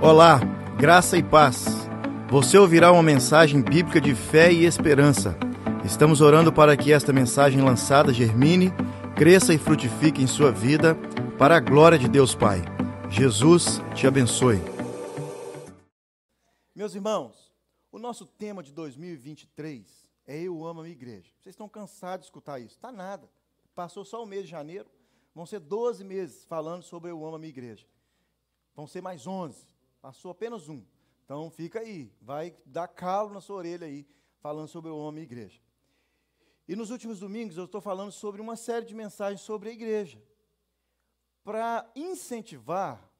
Olá, graça e paz. Você ouvirá uma mensagem bíblica de fé e esperança. Estamos orando para que esta mensagem lançada germine, cresça e frutifique em sua vida, para a glória de Deus Pai. Jesus te abençoe. Meus irmãos, o nosso tema de 2023 é Eu Amo a Minha Igreja. Vocês estão cansados de escutar isso? Tá nada. Passou só o mês de janeiro, vão ser 12 meses falando sobre Eu Amo a Minha Igreja. Vão ser mais 11. Passou apenas um. Então fica aí, vai dar calo na sua orelha aí, falando sobre o homem e igreja. E nos últimos domingos eu estou falando sobre uma série de mensagens sobre a igreja. Para incentivar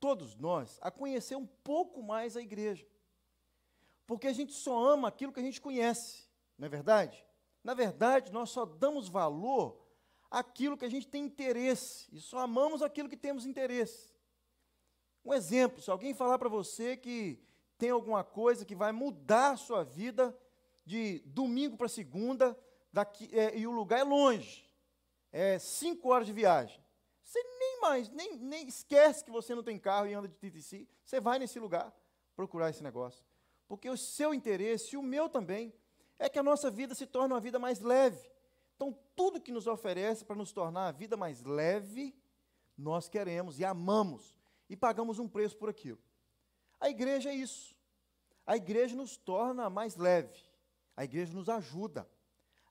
todos nós a conhecer um pouco mais a igreja. Porque a gente só ama aquilo que a gente conhece, não é verdade? Na verdade, nós só damos valor àquilo que a gente tem interesse, e só amamos aquilo que temos interesse. Um exemplo, se alguém falar para você que tem alguma coisa que vai mudar a sua vida de domingo para segunda, daqui, é, e o lugar é longe, é cinco horas de viagem. Você nem mais, nem, nem esquece que você não tem carro e anda de TTC, você vai nesse lugar procurar esse negócio. Porque o seu interesse, e o meu também, é que a nossa vida se torne uma vida mais leve. Então, tudo que nos oferece para nos tornar a vida mais leve, nós queremos e amamos e pagamos um preço por aquilo. A igreja é isso. A igreja nos torna mais leve. A igreja nos ajuda.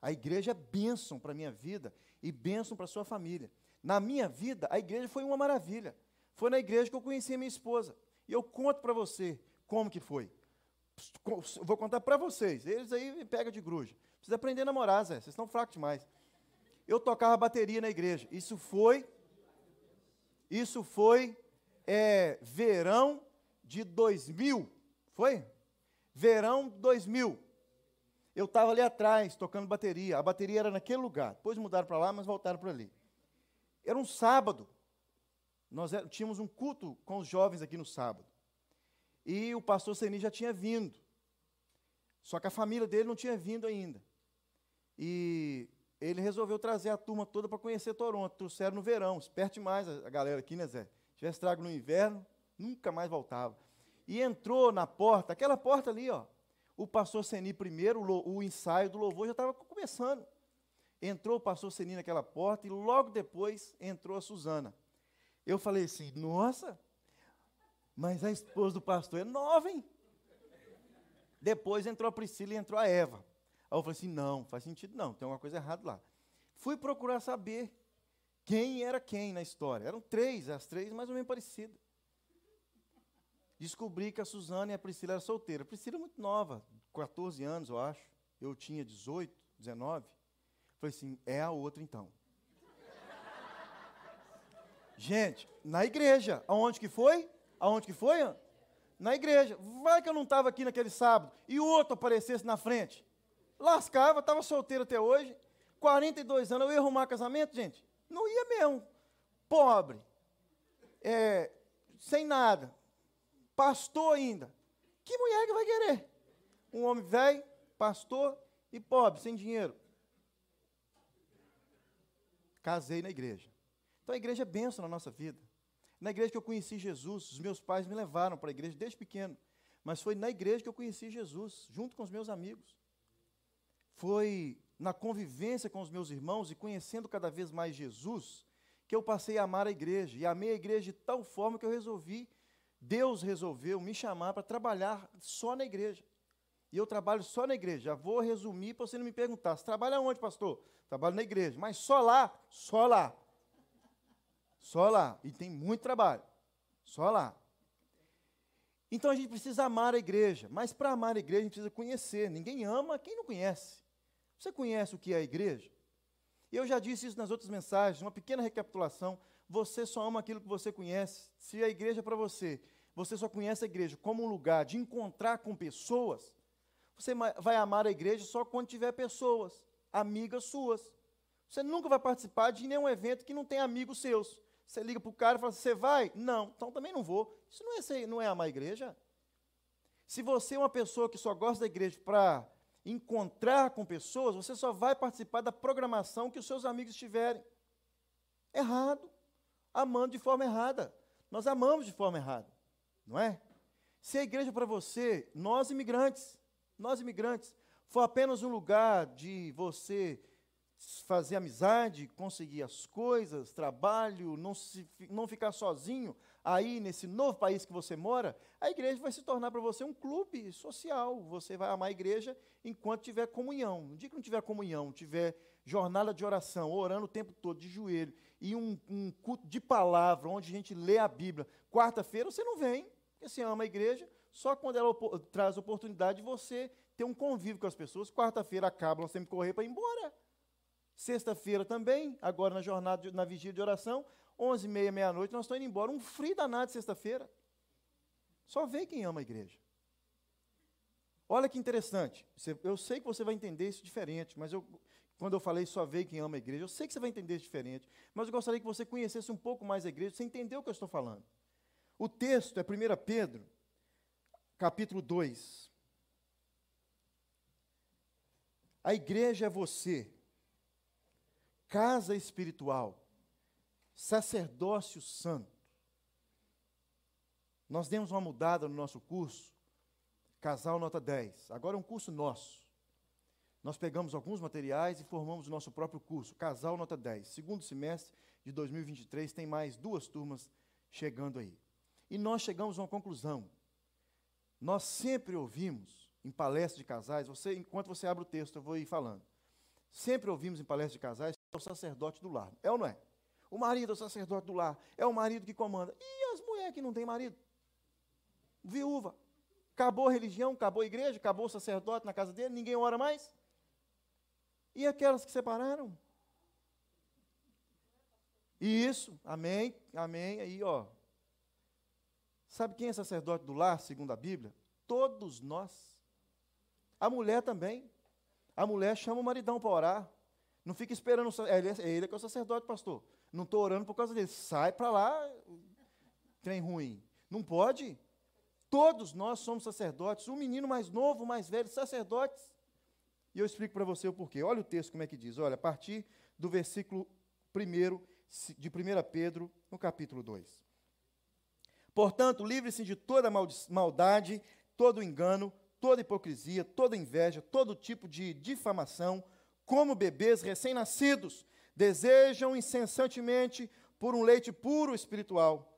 A igreja é bênção para a minha vida e bênção para a sua família. Na minha vida, a igreja foi uma maravilha. Foi na igreja que eu conheci a minha esposa. E eu conto para você como que foi. Vou contar para vocês. Eles aí me pegam de gruja. Precisa aprender a namorar, Zé. Vocês estão fracos demais. Eu tocava bateria na igreja. Isso foi. Isso foi é, verão de 2000, foi? Verão 2000. Eu estava ali atrás, tocando bateria. A bateria era naquele lugar. Depois mudaram para lá, mas voltaram para ali. Era um sábado. Nós tínhamos um culto com os jovens aqui no sábado. E o pastor Seni já tinha vindo. Só que a família dele não tinha vindo ainda. E ele resolveu trazer a turma toda para conhecer Toronto. Trouxeram no verão. Esperte mais a galera aqui, né, Zé? Tivesse trago no inverno, nunca mais voltava. E entrou na porta, aquela porta ali, ó. O pastor Seni primeiro, o, o ensaio do louvor já estava começando. Entrou o pastor Seni naquela porta e logo depois entrou a Suzana. Eu falei assim, nossa, mas a esposa do pastor é nova, hein? Depois entrou a Priscila e entrou a Eva. Aí eu falei assim, não, faz sentido não, tem alguma coisa errada lá. Fui procurar saber quem era quem na história. Eram três, as três mais ou menos parecidas. Descobri que a Suzana e a Priscila eram solteiras. A Priscila é muito nova, 14 anos, eu acho. Eu tinha 18, 19. Falei assim, é a outra então. Gente, na igreja. Aonde que foi? Aonde que foi? Na igreja. Vai que eu não estava aqui naquele sábado e o outro aparecesse na frente. Lascava, estava solteiro até hoje. 42 anos, eu ia arrumar casamento, gente? Não ia mesmo. Pobre. É, sem nada. Pastor ainda. Que mulher que vai querer? Um homem velho, pastor e pobre, sem dinheiro. Casei na igreja. Então a igreja é benção na nossa vida. Na igreja que eu conheci Jesus, os meus pais me levaram para a igreja desde pequeno. Mas foi na igreja que eu conheci Jesus, junto com os meus amigos. Foi na convivência com os meus irmãos e conhecendo cada vez mais Jesus, que eu passei a amar a igreja. E amei a igreja de tal forma que eu resolvi, Deus resolveu me chamar para trabalhar só na igreja. E eu trabalho só na igreja. Já vou resumir para você não me perguntar. Você trabalha onde, pastor? Trabalho na igreja. Mas só lá? Só lá. Só lá. E tem muito trabalho. Só lá. Então a gente precisa amar a igreja. Mas para amar a igreja, a gente precisa conhecer. Ninguém ama quem não conhece. Você conhece o que é a igreja? Eu já disse isso nas outras mensagens, uma pequena recapitulação. Você só ama aquilo que você conhece. Se a igreja é para você, você só conhece a igreja como um lugar de encontrar com pessoas, você vai amar a igreja só quando tiver pessoas, amigas suas. Você nunca vai participar de nenhum evento que não tem amigos seus. Você liga para o cara e fala, você vai? Não, então também não vou. Isso não é, não é amar a igreja. Se você é uma pessoa que só gosta da igreja para encontrar com pessoas, você só vai participar da programação que os seus amigos tiverem. Errado. Amando de forma errada. Nós amamos de forma errada. Não é? Se a igreja para você, nós imigrantes, nós imigrantes, for apenas um lugar de você fazer amizade, conseguir as coisas, trabalho, não, se, não ficar sozinho aí nesse novo país que você mora, a igreja vai se tornar para você um clube social. Você vai amar a igreja enquanto tiver comunhão. No dia que não tiver comunhão, tiver jornada de oração, orando o tempo todo, de joelho, e um, um culto de palavra, onde a gente lê a Bíblia, quarta-feira você não vem, porque você ama a igreja, só quando ela traz oportunidade de você ter um convívio com as pessoas. Quarta-feira acaba, nós que correr para ir embora. Sexta-feira também, agora na jornada, na vigília de oração, onze e meia, meia-noite, nós estamos indo embora. Um frio danado sexta-feira. Só vem quem ama a igreja. Olha que interessante. Eu sei que você vai entender isso diferente, mas eu, quando eu falei só veio quem ama a igreja, eu sei que você vai entender isso diferente, mas eu gostaria que você conhecesse um pouco mais a igreja, você entendeu o que eu estou falando. O texto é 1 Pedro, capítulo 2. A igreja é você, casa espiritual, sacerdócio santo. Nós demos uma mudada no nosso curso, Casal Nota 10. Agora é um curso nosso. Nós pegamos alguns materiais e formamos o nosso próprio curso, Casal Nota 10. Segundo semestre de 2023, tem mais duas turmas chegando aí. E nós chegamos a uma conclusão. Nós sempre ouvimos em palestras de casais, você, enquanto você abre o texto, eu vou ir falando. Sempre ouvimos em palestras de casais é o sacerdote do lar. É ou não é? O marido é o sacerdote do lar. É o marido que comanda. E as mulheres que não têm marido? Viúva. Acabou a religião, acabou a igreja, acabou o sacerdote na casa dele, ninguém ora mais? E aquelas que separaram? Isso, amém, amém. Aí, ó. Sabe quem é sacerdote do lar, segundo a Bíblia? Todos nós. A mulher também. A mulher chama o maridão para orar. Não fica esperando. É ele, é ele que é o sacerdote, pastor. Não estou orando por causa dele. Sai para lá, trem ruim. Não pode. Todos nós somos sacerdotes. Um menino mais novo, mais velho, sacerdotes. E eu explico para você o porquê. Olha o texto como é que diz. Olha, a partir do versículo 1 de 1 Pedro, no capítulo 2. Portanto, livre-se de toda maldade, todo engano, toda hipocrisia, toda inveja, todo tipo de difamação, como bebês recém-nascidos, desejam incessantemente por um leite puro espiritual,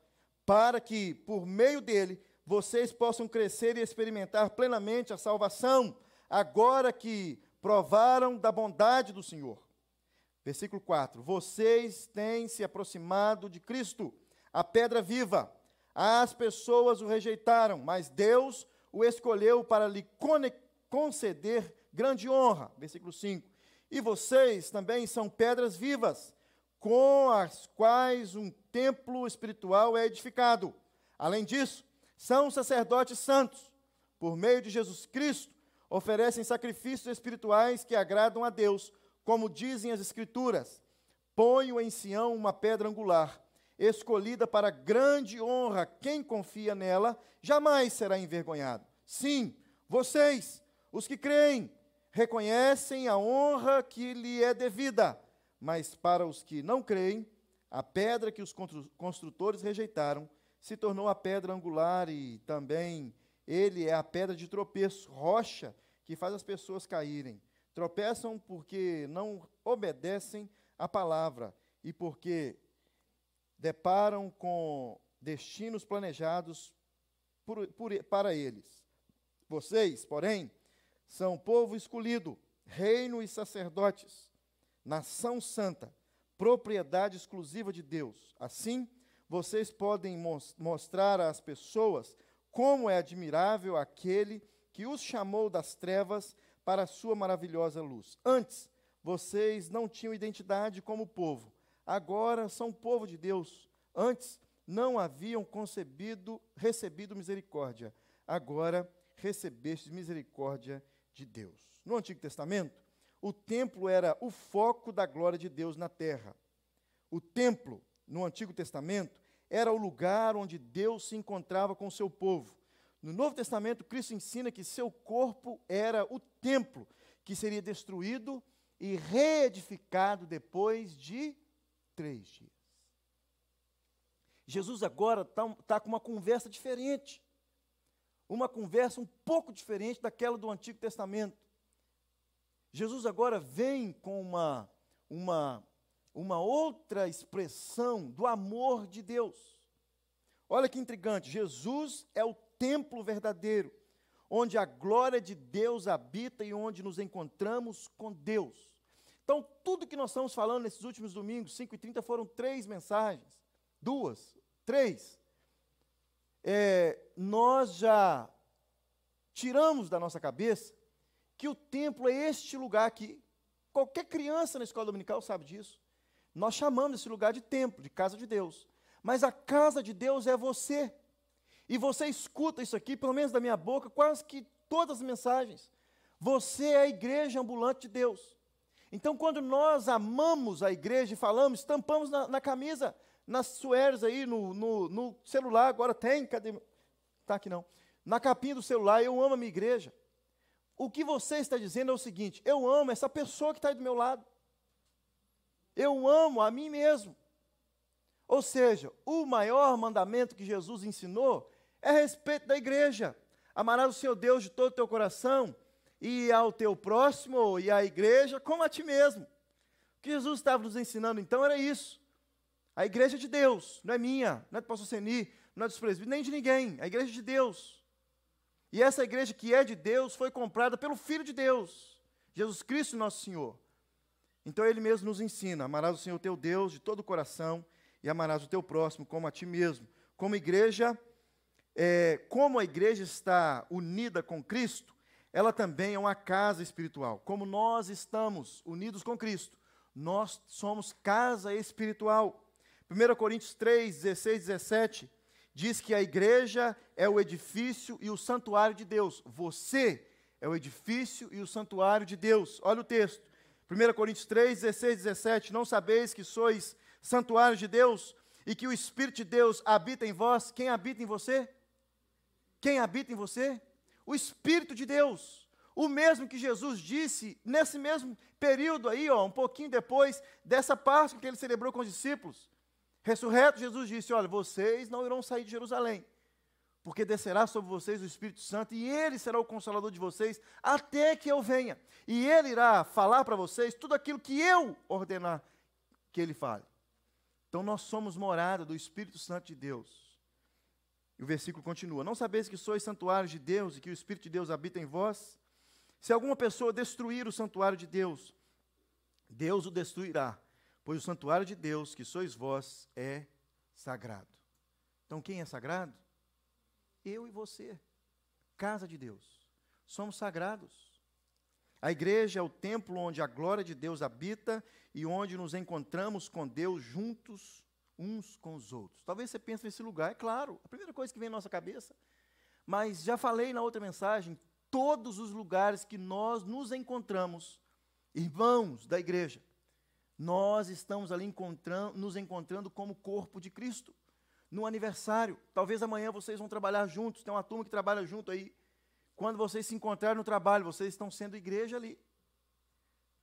para que, por meio dele, vocês possam crescer e experimentar plenamente a salvação, agora que provaram da bondade do Senhor. Versículo 4: Vocês têm se aproximado de Cristo, a pedra viva. As pessoas o rejeitaram, mas Deus o escolheu para lhe conceder grande honra. Versículo 5. E vocês também são pedras vivas, com as quais um templo espiritual é edificado. Além disso, são sacerdotes santos, por meio de Jesus Cristo oferecem sacrifícios espirituais que agradam a Deus, como dizem as Escrituras: Ponho em Sião uma pedra angular, escolhida para grande honra. Quem confia nela jamais será envergonhado. Sim, vocês, os que creem, reconhecem a honra que lhe é devida, mas para os que não creem, a pedra que os construtores rejeitaram se tornou a pedra angular e também ele é a pedra de tropeço, rocha que faz as pessoas caírem. Tropeçam porque não obedecem à palavra e porque deparam com destinos planejados por, por, para eles. Vocês, porém, são povo escolhido, reino e sacerdotes, nação santa, propriedade exclusiva de Deus. Assim, vocês podem mostrar às pessoas como é admirável aquele que os chamou das trevas para a sua maravilhosa luz. Antes, vocês não tinham identidade como povo, agora são povo de Deus. Antes, não haviam concebido, recebido misericórdia, agora recebestes misericórdia de Deus. No Antigo Testamento, o templo era o foco da glória de Deus na terra. O templo, no Antigo Testamento, era o lugar onde Deus se encontrava com o seu povo. No Novo Testamento, Cristo ensina que seu corpo era o templo, que seria destruído e reedificado depois de três dias. Jesus agora está tá com uma conversa diferente. Uma conversa um pouco diferente daquela do Antigo Testamento. Jesus agora vem com uma, uma, uma outra expressão do amor de Deus. Olha que intrigante: Jesus é o templo verdadeiro, onde a glória de Deus habita e onde nos encontramos com Deus. Então, tudo que nós estamos falando nesses últimos domingos, 5 e 30, foram três mensagens. Duas, três. É, nós já tiramos da nossa cabeça que o templo é este lugar aqui. Qualquer criança na escola dominical sabe disso. Nós chamamos esse lugar de templo, de casa de Deus. Mas a casa de Deus é você. E você escuta isso aqui, pelo menos da minha boca, quase que todas as mensagens. Você é a igreja ambulante de Deus. Então, quando nós amamos a igreja e falamos, estampamos na, na camisa, nas suéres aí, no, no, no, celular, agora tem, cadê? Está aqui não. Na capinha do celular, eu amo a minha igreja. O que você está dizendo é o seguinte: eu amo essa pessoa que está aí do meu lado. Eu amo a mim mesmo. Ou seja, o maior mandamento que Jesus ensinou é a respeito da igreja. Amarás o Senhor Deus de todo o teu coração e ao teu próximo e à igreja como a ti mesmo. O que Jesus estava nos ensinando então era isso. A igreja de Deus, não é minha, não é do pastor Seni, não é dos presbíteros, nem de ninguém. A igreja de Deus. E essa igreja que é de Deus foi comprada pelo Filho de Deus, Jesus Cristo, nosso Senhor. Então ele mesmo nos ensina: amarás o Senhor teu Deus de todo o coração e amarás o teu próximo como a ti mesmo. Como igreja, é, como a igreja está unida com Cristo, ela também é uma casa espiritual. Como nós estamos unidos com Cristo, nós somos casa espiritual. 1 Coríntios 3, 16, 17 diz que a igreja é o edifício e o santuário de Deus. Você é o edifício e o santuário de Deus. Olha o texto. 1 Coríntios 3, 16, 17. Não sabeis que sois santuário de Deus e que o Espírito de Deus habita em vós? Quem habita em você? Quem habita em você? O Espírito de Deus. O mesmo que Jesus disse nesse mesmo período aí, ó, um pouquinho depois dessa Páscoa que ele celebrou com os discípulos. Ressurreto, Jesus disse: Olha, vocês não irão sair de Jerusalém, porque descerá sobre vocês o Espírito Santo, e ele será o consolador de vocês, até que eu venha. E ele irá falar para vocês tudo aquilo que eu ordenar que ele fale. Então nós somos morada do Espírito Santo de Deus. E o versículo continua: Não sabeis que sois santuários de Deus e que o Espírito de Deus habita em vós? Se alguma pessoa destruir o santuário de Deus, Deus o destruirá pois o santuário de Deus, que sois vós, é sagrado. Então, quem é sagrado? Eu e você, casa de Deus. Somos sagrados. A igreja é o templo onde a glória de Deus habita e onde nos encontramos com Deus juntos uns com os outros. Talvez você pense nesse lugar, é claro, a primeira coisa que vem à nossa cabeça. Mas já falei na outra mensagem, todos os lugares que nós nos encontramos, irmãos da igreja, nós estamos ali encontrando, nos encontrando como corpo de Cristo. No aniversário, talvez amanhã vocês vão trabalhar juntos, tem uma turma que trabalha junto aí. Quando vocês se encontrarem no trabalho, vocês estão sendo igreja ali.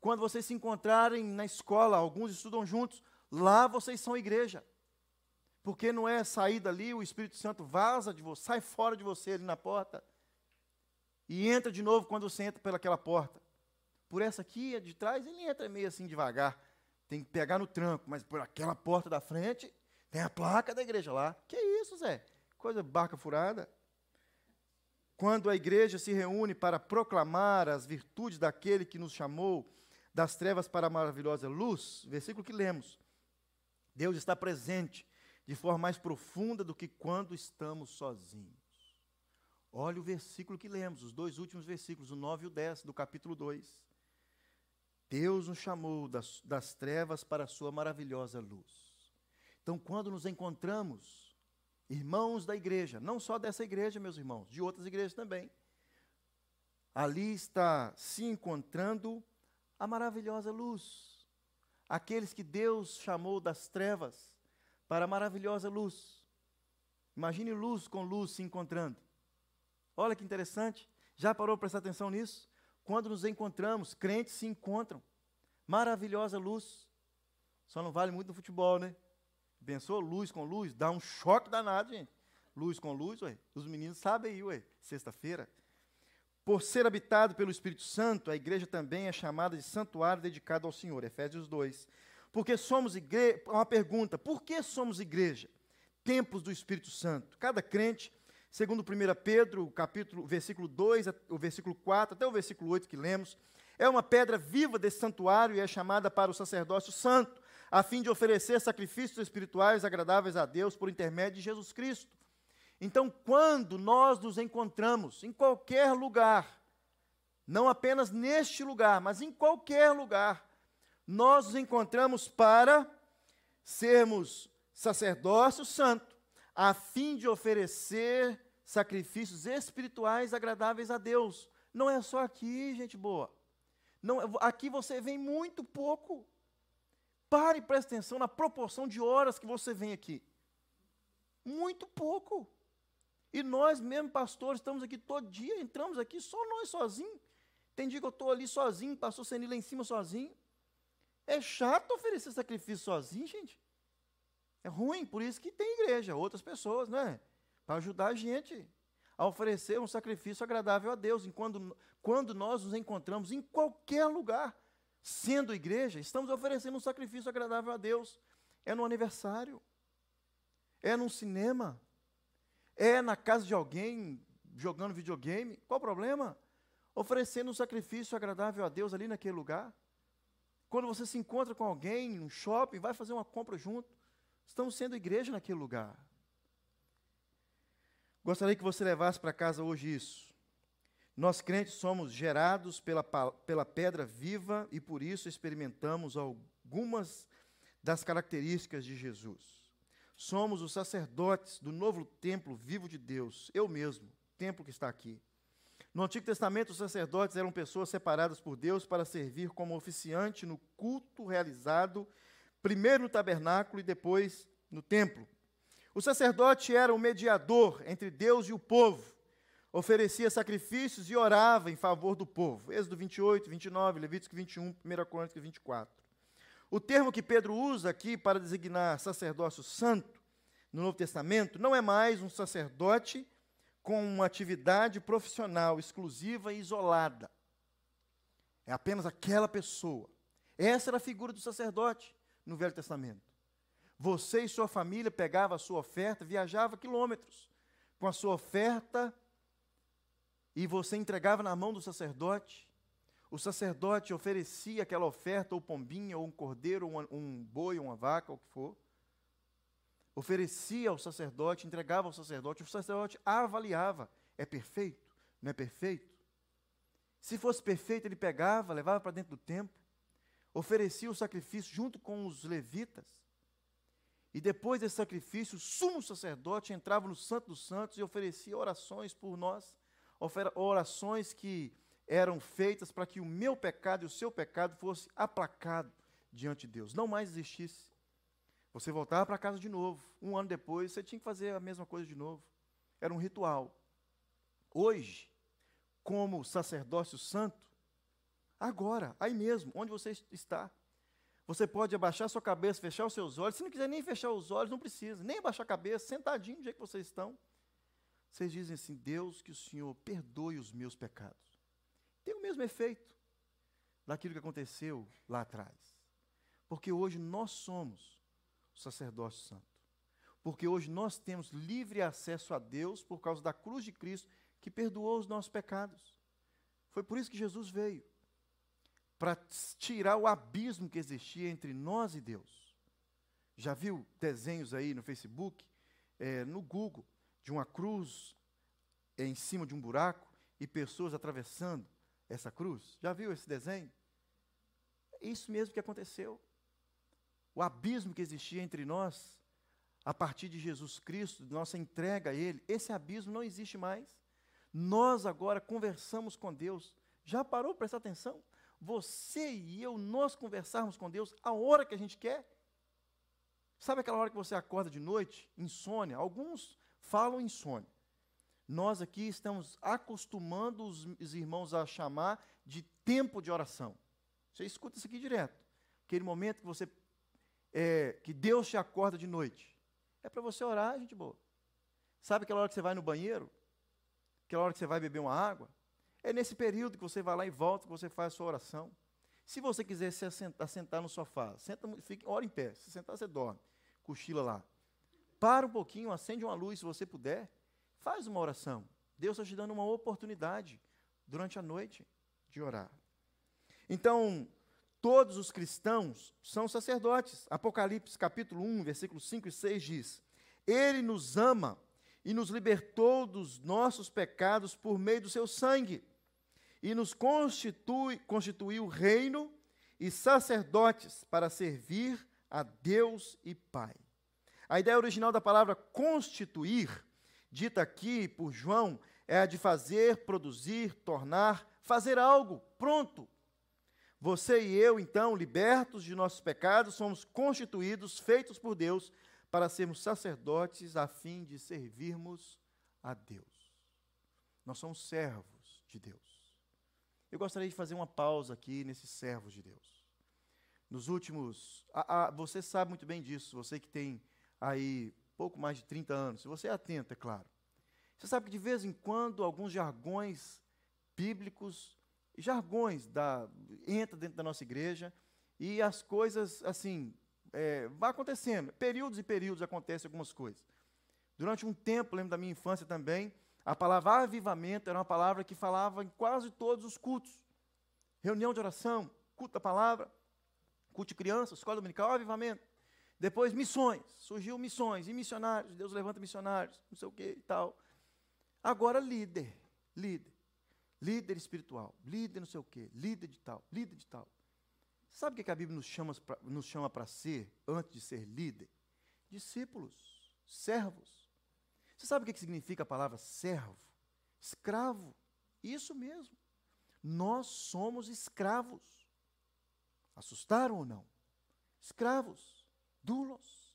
Quando vocês se encontrarem na escola, alguns estudam juntos, lá vocês são igreja. Porque não é sair dali, o Espírito Santo vaza de você, sai fora de você ali na porta e entra de novo quando você entra pelaquela porta. Por essa aqui, de trás, ele entra meio assim devagar tem que pegar no tranco, mas por aquela porta da frente tem a placa da igreja lá. Que isso, Zé? Coisa barca furada. Quando a igreja se reúne para proclamar as virtudes daquele que nos chamou das trevas para a maravilhosa luz, versículo que lemos. Deus está presente de forma mais profunda do que quando estamos sozinhos. Olha o versículo que lemos, os dois últimos versículos, o 9 e o 10 do capítulo 2. Deus nos chamou das, das trevas para a sua maravilhosa luz. Então, quando nos encontramos, irmãos da igreja, não só dessa igreja, meus irmãos, de outras igrejas também, ali está se encontrando a maravilhosa luz. Aqueles que Deus chamou das trevas para a maravilhosa luz. Imagine luz com luz se encontrando. Olha que interessante. Já parou para prestar atenção nisso? Quando nos encontramos, crentes se encontram. Maravilhosa luz. Só não vale muito no futebol, né? Pensou luz com luz? Dá um choque danado, gente. Luz com luz, ué. Os meninos sabem aí, ué. Sexta-feira. Por ser habitado pelo Espírito Santo, a igreja também é chamada de santuário dedicado ao Senhor. Efésios 2. Porque somos igreja. Uma pergunta: por que somos igreja? Templos do Espírito Santo. Cada crente, segundo 1 Pedro, capítulo, versículo 2, o versículo 4, até o versículo 8 que lemos, é uma pedra viva desse santuário e é chamada para o sacerdócio santo, a fim de oferecer sacrifícios espirituais agradáveis a Deus por intermédio de Jesus Cristo. Então, quando nós nos encontramos em qualquer lugar, não apenas neste lugar, mas em qualquer lugar, nós nos encontramos para sermos sacerdócio santo, a fim de oferecer sacrifícios espirituais agradáveis a Deus. Não é só aqui, gente boa. Não, aqui você vem muito pouco. Pare e preste atenção na proporção de horas que você vem aqui. Muito pouco. E nós mesmo, pastores, estamos aqui todo dia, entramos aqui só nós sozinhos. Tem dia que eu estou ali sozinho, pastor Senil lá em cima sozinho. É chato oferecer sacrifício sozinho, gente. É ruim, por isso que tem igreja, outras pessoas, né? Para ajudar a gente a oferecer um sacrifício agradável a Deus. Enquanto, quando nós nos encontramos em qualquer lugar, sendo igreja, estamos oferecendo um sacrifício agradável a Deus. É no aniversário, é num cinema, é na casa de alguém jogando videogame, qual o problema? Oferecendo um sacrifício agradável a Deus ali naquele lugar. Quando você se encontra com alguém no shopping, vai fazer uma compra junto, estamos sendo igreja naquele lugar. Gostaria que você levasse para casa hoje isso. Nós crentes somos gerados pela, pela pedra viva e por isso experimentamos algumas das características de Jesus. Somos os sacerdotes do novo templo vivo de Deus, eu mesmo, templo que está aqui. No Antigo Testamento, os sacerdotes eram pessoas separadas por Deus para servir como oficiante no culto realizado, primeiro no tabernáculo e depois no templo. O sacerdote era o mediador entre Deus e o povo, oferecia sacrifícios e orava em favor do povo. Êxodo 28, 29, Levítico 21, 1 Coríntios 24. O termo que Pedro usa aqui para designar sacerdócio santo no Novo Testamento não é mais um sacerdote com uma atividade profissional exclusiva e isolada. É apenas aquela pessoa. Essa era a figura do sacerdote no Velho Testamento. Você e sua família pegavam a sua oferta, viajava quilômetros com a sua oferta e você entregava na mão do sacerdote o sacerdote oferecia aquela oferta, ou pombinha, ou um cordeiro, ou um, um boi, ou uma vaca, ou o que for. Oferecia ao sacerdote, entregava ao sacerdote, o sacerdote avaliava: é perfeito? Não é perfeito? Se fosse perfeito, ele pegava, levava para dentro do templo, oferecia o sacrifício junto com os levitas. E depois desse sacrifício, o sumo sacerdote entrava no Santo dos Santos e oferecia orações por nós, orações que eram feitas para que o meu pecado e o seu pecado fosse aplacado diante de Deus, não mais existisse. Você voltava para casa de novo. Um ano depois, você tinha que fazer a mesma coisa de novo. Era um ritual. Hoje, como sacerdócio santo, agora, aí mesmo, onde você está, você pode abaixar sua cabeça, fechar os seus olhos. Se não quiser nem fechar os olhos, não precisa. Nem abaixar a cabeça, sentadinho do jeito que vocês estão. Vocês dizem assim: Deus, que o Senhor perdoe os meus pecados tem o mesmo efeito daquilo que aconteceu lá atrás. Porque hoje nós somos o sacerdócio santo. Porque hoje nós temos livre acesso a Deus por causa da cruz de Cristo que perdoou os nossos pecados. Foi por isso que Jesus veio para tirar o abismo que existia entre nós e Deus. Já viu desenhos aí no Facebook, é, no Google, de uma cruz é, em cima de um buraco e pessoas atravessando? essa cruz? Já viu esse desenho? É isso mesmo que aconteceu. O abismo que existia entre nós, a partir de Jesus Cristo, nossa entrega a Ele, esse abismo não existe mais. Nós agora conversamos com Deus. Já parou para prestar atenção? Você e eu, nós conversarmos com Deus a hora que a gente quer. Sabe aquela hora que você acorda de noite, insônia? Alguns falam insônia nós aqui estamos acostumando os irmãos a chamar de tempo de oração. Você escuta isso aqui direto. Aquele momento que você é, que Deus te acorda de noite. É para você orar, gente boa. Sabe aquela hora que você vai no banheiro? Aquela hora que você vai beber uma água? É nesse período que você vai lá e volta, que você faz a sua oração. Se você quiser se assentar, sentar no sofá, senta, fique, ora em pé. Se sentar, você dorme. Cochila lá. Para um pouquinho, acende uma luz se você puder. Faz uma oração. Deus está te dando uma oportunidade durante a noite de orar. Então, todos os cristãos são sacerdotes. Apocalipse capítulo 1, versículos 5 e 6 diz: Ele nos ama e nos libertou dos nossos pecados por meio do seu sangue e nos constitui, constituiu reino e sacerdotes para servir a Deus e Pai. A ideia original da palavra constituir, dita aqui por João, é a de fazer, produzir, tornar, fazer algo pronto. Você e eu, então, libertos de nossos pecados, somos constituídos, feitos por Deus, para sermos sacerdotes a fim de servirmos a Deus. Nós somos servos de Deus. Eu gostaria de fazer uma pausa aqui nesses servos de Deus. Nos últimos. A, a, você sabe muito bem disso, você que tem aí pouco mais de 30 anos, se você é atento, é claro. Você sabe que de vez em quando alguns jargões bíblicos, jargões da, entra dentro da nossa igreja e as coisas, assim, é, vai acontecendo. Períodos e períodos acontecem algumas coisas. Durante um tempo, lembro da minha infância também, a palavra avivamento era uma palavra que falava em quase todos os cultos. Reunião de oração, culto da palavra, culto de crianças, escola dominical, avivamento. Depois missões, surgiu missões e missionários, Deus levanta missionários, não sei o que e tal. Agora líder, líder, líder espiritual, líder não sei o que, líder de tal, líder de tal. Sabe o que a Bíblia nos chama para ser, antes de ser líder? Discípulos, servos. Você sabe o que significa a palavra servo? Escravo. Isso mesmo. Nós somos escravos. Assustaram ou não? Escravos, dulos.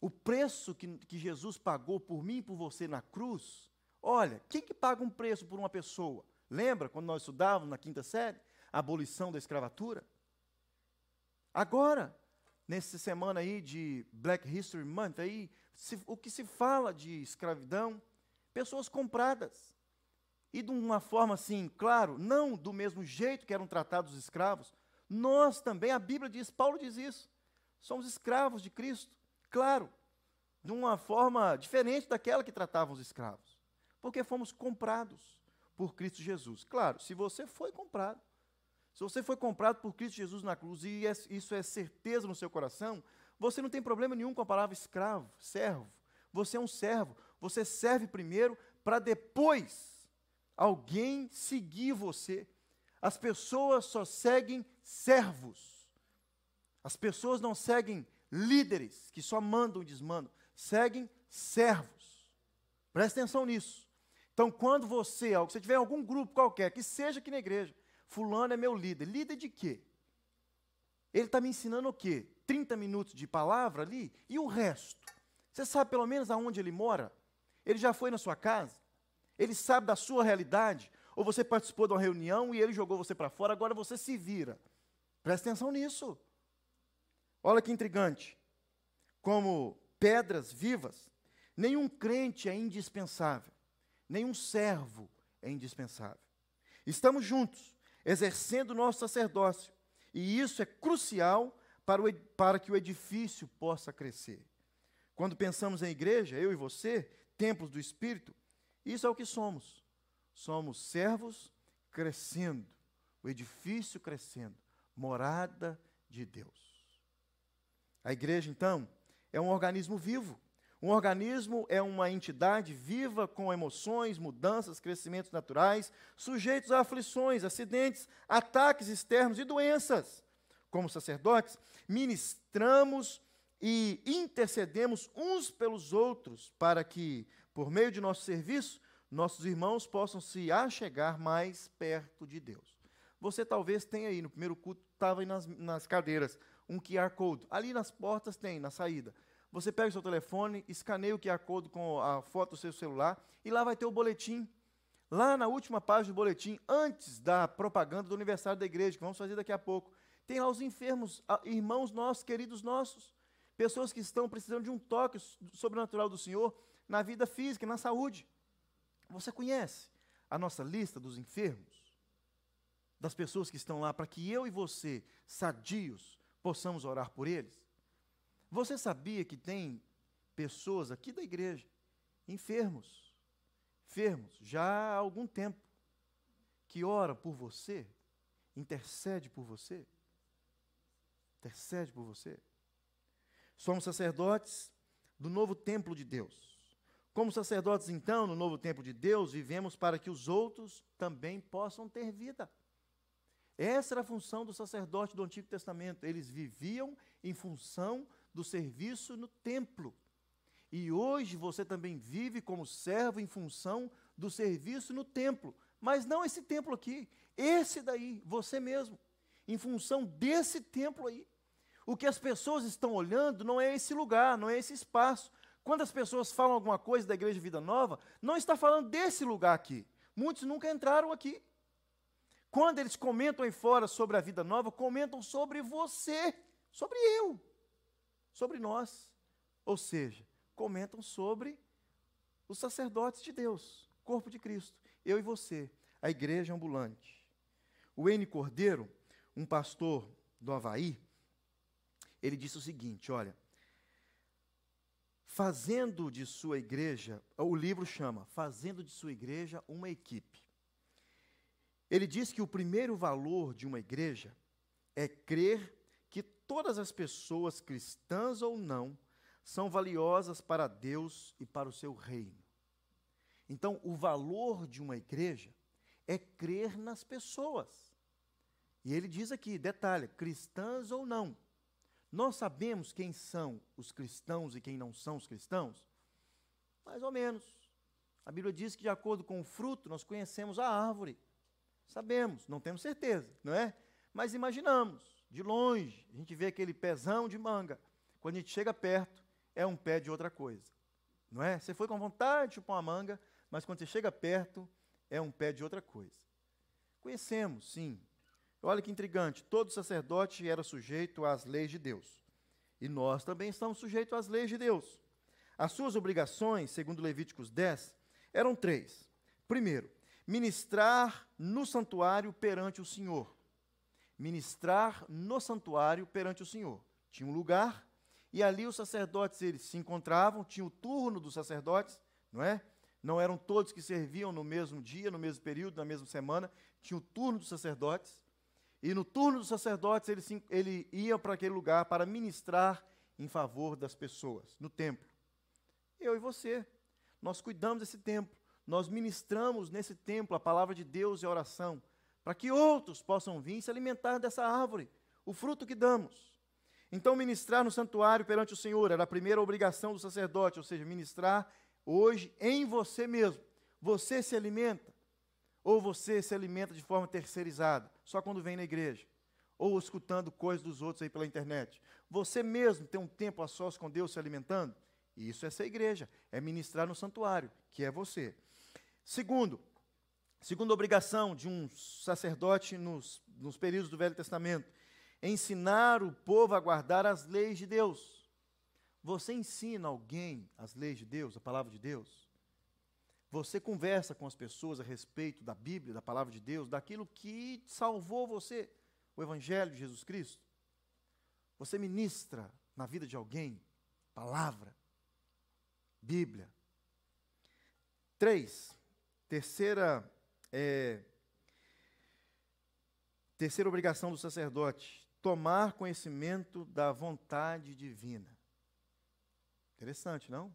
O preço que, que Jesus pagou por mim e por você na cruz. Olha, quem que paga um preço por uma pessoa? Lembra quando nós estudávamos na quinta série? A abolição da escravatura? Agora, nessa semana aí de Black History Month, aí, se, o que se fala de escravidão, pessoas compradas. E de uma forma assim, claro, não do mesmo jeito que eram tratados os escravos, nós também, a Bíblia diz, Paulo diz isso, somos escravos de Cristo, claro, de uma forma diferente daquela que tratavam os escravos, porque fomos comprados por Cristo Jesus. Claro, se você foi comprado, se você foi comprado por Cristo Jesus na cruz e é, isso é certeza no seu coração, você não tem problema nenhum com a palavra escravo, servo. Você é um servo. Você serve primeiro para depois alguém seguir você. As pessoas só seguem servos. As pessoas não seguem líderes que só mandam e desmandam. Seguem servos. Preste atenção nisso. Então, quando você, se você tiver algum grupo qualquer, que seja aqui na igreja, Fulano é meu líder. Líder de quê? Ele está me ensinando o quê? 30 minutos de palavra ali e o resto? Você sabe pelo menos aonde ele mora? Ele já foi na sua casa? Ele sabe da sua realidade? Ou você participou de uma reunião e ele jogou você para fora, agora você se vira? Presta atenção nisso. Olha que intrigante. Como pedras vivas, nenhum crente é indispensável, nenhum servo é indispensável. Estamos juntos, exercendo o nosso sacerdócio. E isso é crucial para, o, para que o edifício possa crescer. Quando pensamos em igreja, eu e você, templos do Espírito, isso é o que somos. Somos servos crescendo, o edifício crescendo, morada de Deus. A igreja, então, é um organismo vivo um organismo é uma entidade viva com emoções, mudanças, crescimentos naturais, sujeitos a aflições, acidentes, ataques externos e doenças. Como sacerdotes, ministramos e intercedemos uns pelos outros para que, por meio de nosso serviço, nossos irmãos possam se achegar mais perto de Deus. Você talvez tenha aí, no primeiro culto, estava aí nas, nas cadeiras, um QR Code. Ali nas portas tem, na saída. Você pega o seu telefone, escaneia o QR Code com a foto do seu celular e lá vai ter o boletim. Lá na última página do boletim, antes da propaganda do aniversário da igreja, que vamos fazer daqui a pouco, tem lá os enfermos, irmãos nossos, queridos nossos, pessoas que estão precisando de um toque sobrenatural do Senhor. na vida física, na saúde. Você conhece a nossa lista dos enfermos? Das pessoas que estão lá para que eu e você, sadios, possamos orar por eles? Você sabia que tem pessoas aqui da igreja enfermos, enfermos já há algum tempo, que ora por você, intercede por você? Intercede por você? Somos sacerdotes do novo templo de Deus. Como sacerdotes, então, no novo templo de Deus, vivemos para que os outros também possam ter vida. Essa era a função do sacerdote do Antigo Testamento. Eles viviam em função do serviço no templo. E hoje você também vive como servo em função do serviço no templo. Mas não esse templo aqui, esse daí, você mesmo. Em função desse templo aí. O que as pessoas estão olhando não é esse lugar, não é esse espaço. Quando as pessoas falam alguma coisa da Igreja Vida Nova, não está falando desse lugar aqui. Muitos nunca entraram aqui. Quando eles comentam aí fora sobre a Vida Nova, comentam sobre você, sobre eu, sobre nós. Ou seja, comentam sobre os sacerdotes de Deus, corpo de Cristo, eu e você, a igreja ambulante. O N. Cordeiro, um pastor do Havaí, ele disse o seguinte: olha, fazendo de sua igreja, o livro chama Fazendo de sua igreja uma equipe. Ele diz que o primeiro valor de uma igreja é crer que todas as pessoas, cristãs ou não, são valiosas para Deus e para o seu reino. Então, o valor de uma igreja é crer nas pessoas. E ele diz aqui, detalhe, cristãs ou não. Nós sabemos quem são os cristãos e quem não são os cristãos? Mais ou menos. A Bíblia diz que, de acordo com o fruto, nós conhecemos a árvore. Sabemos, não temos certeza, não é? Mas imaginamos, de longe, a gente vê aquele pezão de manga. Quando a gente chega perto, é um pé de outra coisa. Não é? Você foi com vontade de chupar uma manga, mas quando você chega perto, é um pé de outra coisa. Conhecemos, sim. Olha que intrigante, todo sacerdote era sujeito às leis de Deus. E nós também estamos sujeitos às leis de Deus. As suas obrigações, segundo Levíticos 10, eram três. Primeiro, ministrar no santuário perante o Senhor. Ministrar no santuário perante o Senhor. Tinha um lugar e ali os sacerdotes eles se encontravam, tinha o turno dos sacerdotes, não é? Não eram todos que serviam no mesmo dia, no mesmo período, na mesma semana, tinha o turno dos sacerdotes. E no turno dos sacerdotes ele, ele ia para aquele lugar para ministrar em favor das pessoas, no templo. Eu e você, nós cuidamos desse templo, nós ministramos nesse templo a palavra de Deus e a oração, para que outros possam vir se alimentar dessa árvore, o fruto que damos. Então, ministrar no santuário perante o Senhor era a primeira obrigação do sacerdote, ou seja, ministrar hoje em você mesmo. Você se alimenta, ou você se alimenta de forma terceirizada, só quando vem na igreja, ou escutando coisas dos outros aí pela internet. Você mesmo tem um tempo a sós com Deus se alimentando? Isso é ser igreja, é ministrar no santuário, que é você. Segundo, segunda obrigação de um sacerdote nos, nos períodos do Velho Testamento, ensinar o povo a guardar as leis de Deus. Você ensina alguém as leis de Deus, a palavra de Deus? Você conversa com as pessoas a respeito da Bíblia, da palavra de Deus, daquilo que salvou você, o Evangelho de Jesus Cristo? Você ministra na vida de alguém palavra, Bíblia. Três, terceira, é, terceira obrigação do sacerdote: tomar conhecimento da vontade divina. Interessante, não?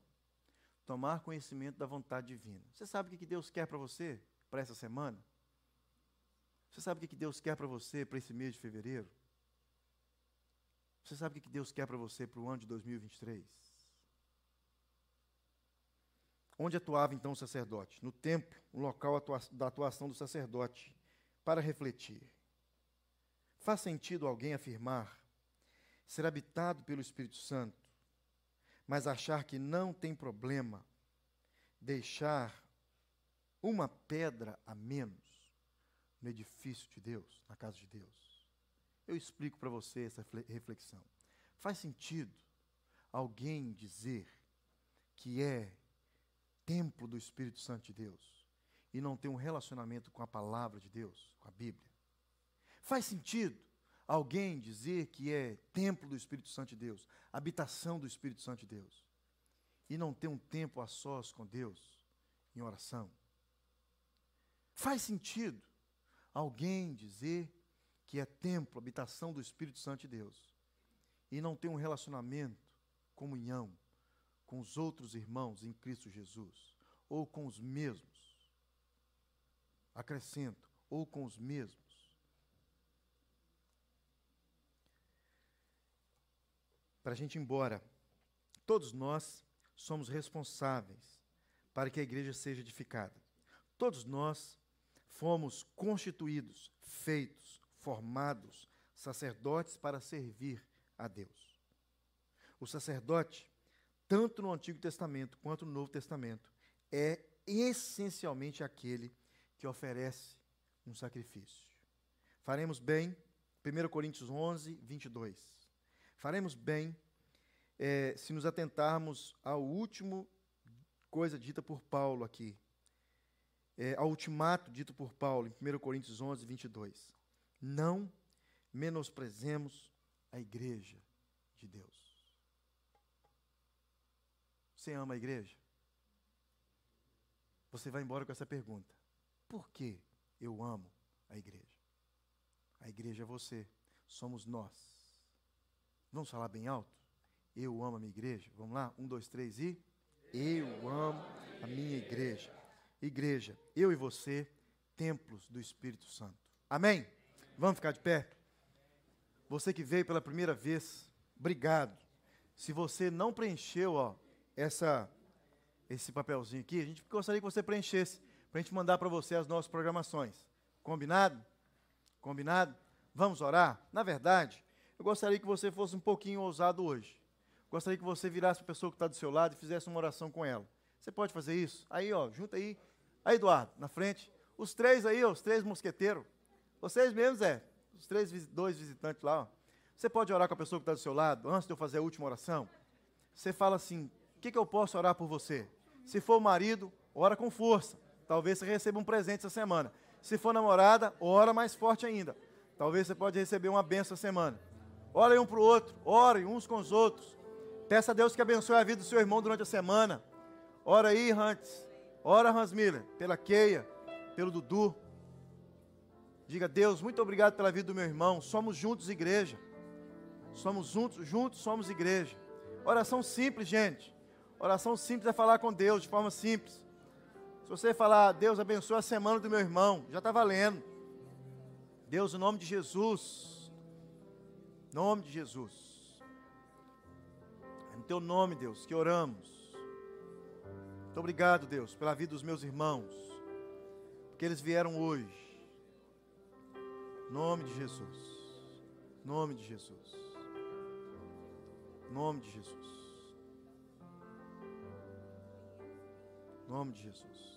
Tomar conhecimento da vontade divina. Você sabe o que Deus quer para você para essa semana? Você sabe o que Deus quer para você para esse mês de fevereiro? Você sabe o que Deus quer para você para o ano de 2023? Onde atuava então o sacerdote? No templo, o local da atuação do sacerdote, para refletir. Faz sentido alguém afirmar ser habitado pelo Espírito Santo, mas achar que não tem problema deixar uma pedra a menos no edifício de Deus, na casa de Deus? Eu explico para você essa reflexão. Faz sentido alguém dizer que é templo do Espírito Santo de Deus e não tem um relacionamento com a palavra de Deus, com a Bíblia? Faz sentido alguém dizer que é templo do Espírito Santo de Deus, habitação do Espírito Santo de Deus, e não ter um tempo a sós com Deus em oração? Faz sentido alguém dizer que é templo, habitação do Espírito Santo de Deus, e não ter um relacionamento, comunhão com os outros irmãos em Cristo Jesus, ou com os mesmos, acrescento, ou com os mesmos. Para a gente ir embora, todos nós somos responsáveis para que a igreja seja edificada. Todos nós fomos constituídos, feitos, formados sacerdotes para servir a Deus. O sacerdote, tanto no Antigo Testamento quanto no Novo Testamento, é essencialmente aquele que oferece um sacrifício. Faremos bem, 1 Coríntios 11, 22. Faremos bem é, se nos atentarmos ao último coisa dita por Paulo aqui, é, ao ultimato dito por Paulo em 1 Coríntios 11, 22. Não menosprezemos a igreja de Deus. Você ama a igreja? Você vai embora com essa pergunta: Por que eu amo a igreja? A igreja é você, somos nós. Vamos falar bem alto? Eu amo a minha igreja. Vamos lá? Um, dois, três e. Eu amo a minha igreja. Igreja, eu e você, templos do Espírito Santo. Amém? Vamos ficar de pé? Você que veio pela primeira vez, obrigado. Se você não preencheu ó, essa, esse papelzinho aqui, a gente gostaria que você preenchesse, para a gente mandar para você as nossas programações. Combinado? Combinado? Vamos orar? Na verdade, eu gostaria que você fosse um pouquinho ousado hoje. Gostaria que você virasse a pessoa que está do seu lado e fizesse uma oração com ela. Você pode fazer isso? Aí, ó, junta aí. Aí, Eduardo, na frente. Os três aí, ó, os três mosqueteiros. Vocês mesmos, é. Os três, dois visitantes lá, ó. Você pode orar com a pessoa que está do seu lado, antes de eu fazer a última oração? Você fala assim: o que, que eu posso orar por você? Se for o marido, ora com força. Talvez você receba um presente essa semana. Se for namorada, ora mais forte ainda. Talvez você pode receber uma benção essa semana. Orem um para o outro, orem uns com os outros. Peça a Deus que abençoe a vida do seu irmão durante a semana. Ora aí, Hans. Ora, Hans Miller, pela Keia, pelo Dudu. Diga, Deus, muito obrigado pela vida do meu irmão. Somos juntos igreja. Somos juntos, juntos somos igreja. Oração simples, gente. Oração simples é falar com Deus de forma simples. Se você falar, Deus abençoe a semana do meu irmão, já está valendo. Deus, em nome de Jesus. Nome de Jesus. É no teu nome, Deus, que oramos. Muito obrigado, Deus, pela vida dos meus irmãos. Porque eles vieram hoje Nome de Jesus. Nome de Jesus. Nome de Jesus. Nome de Jesus.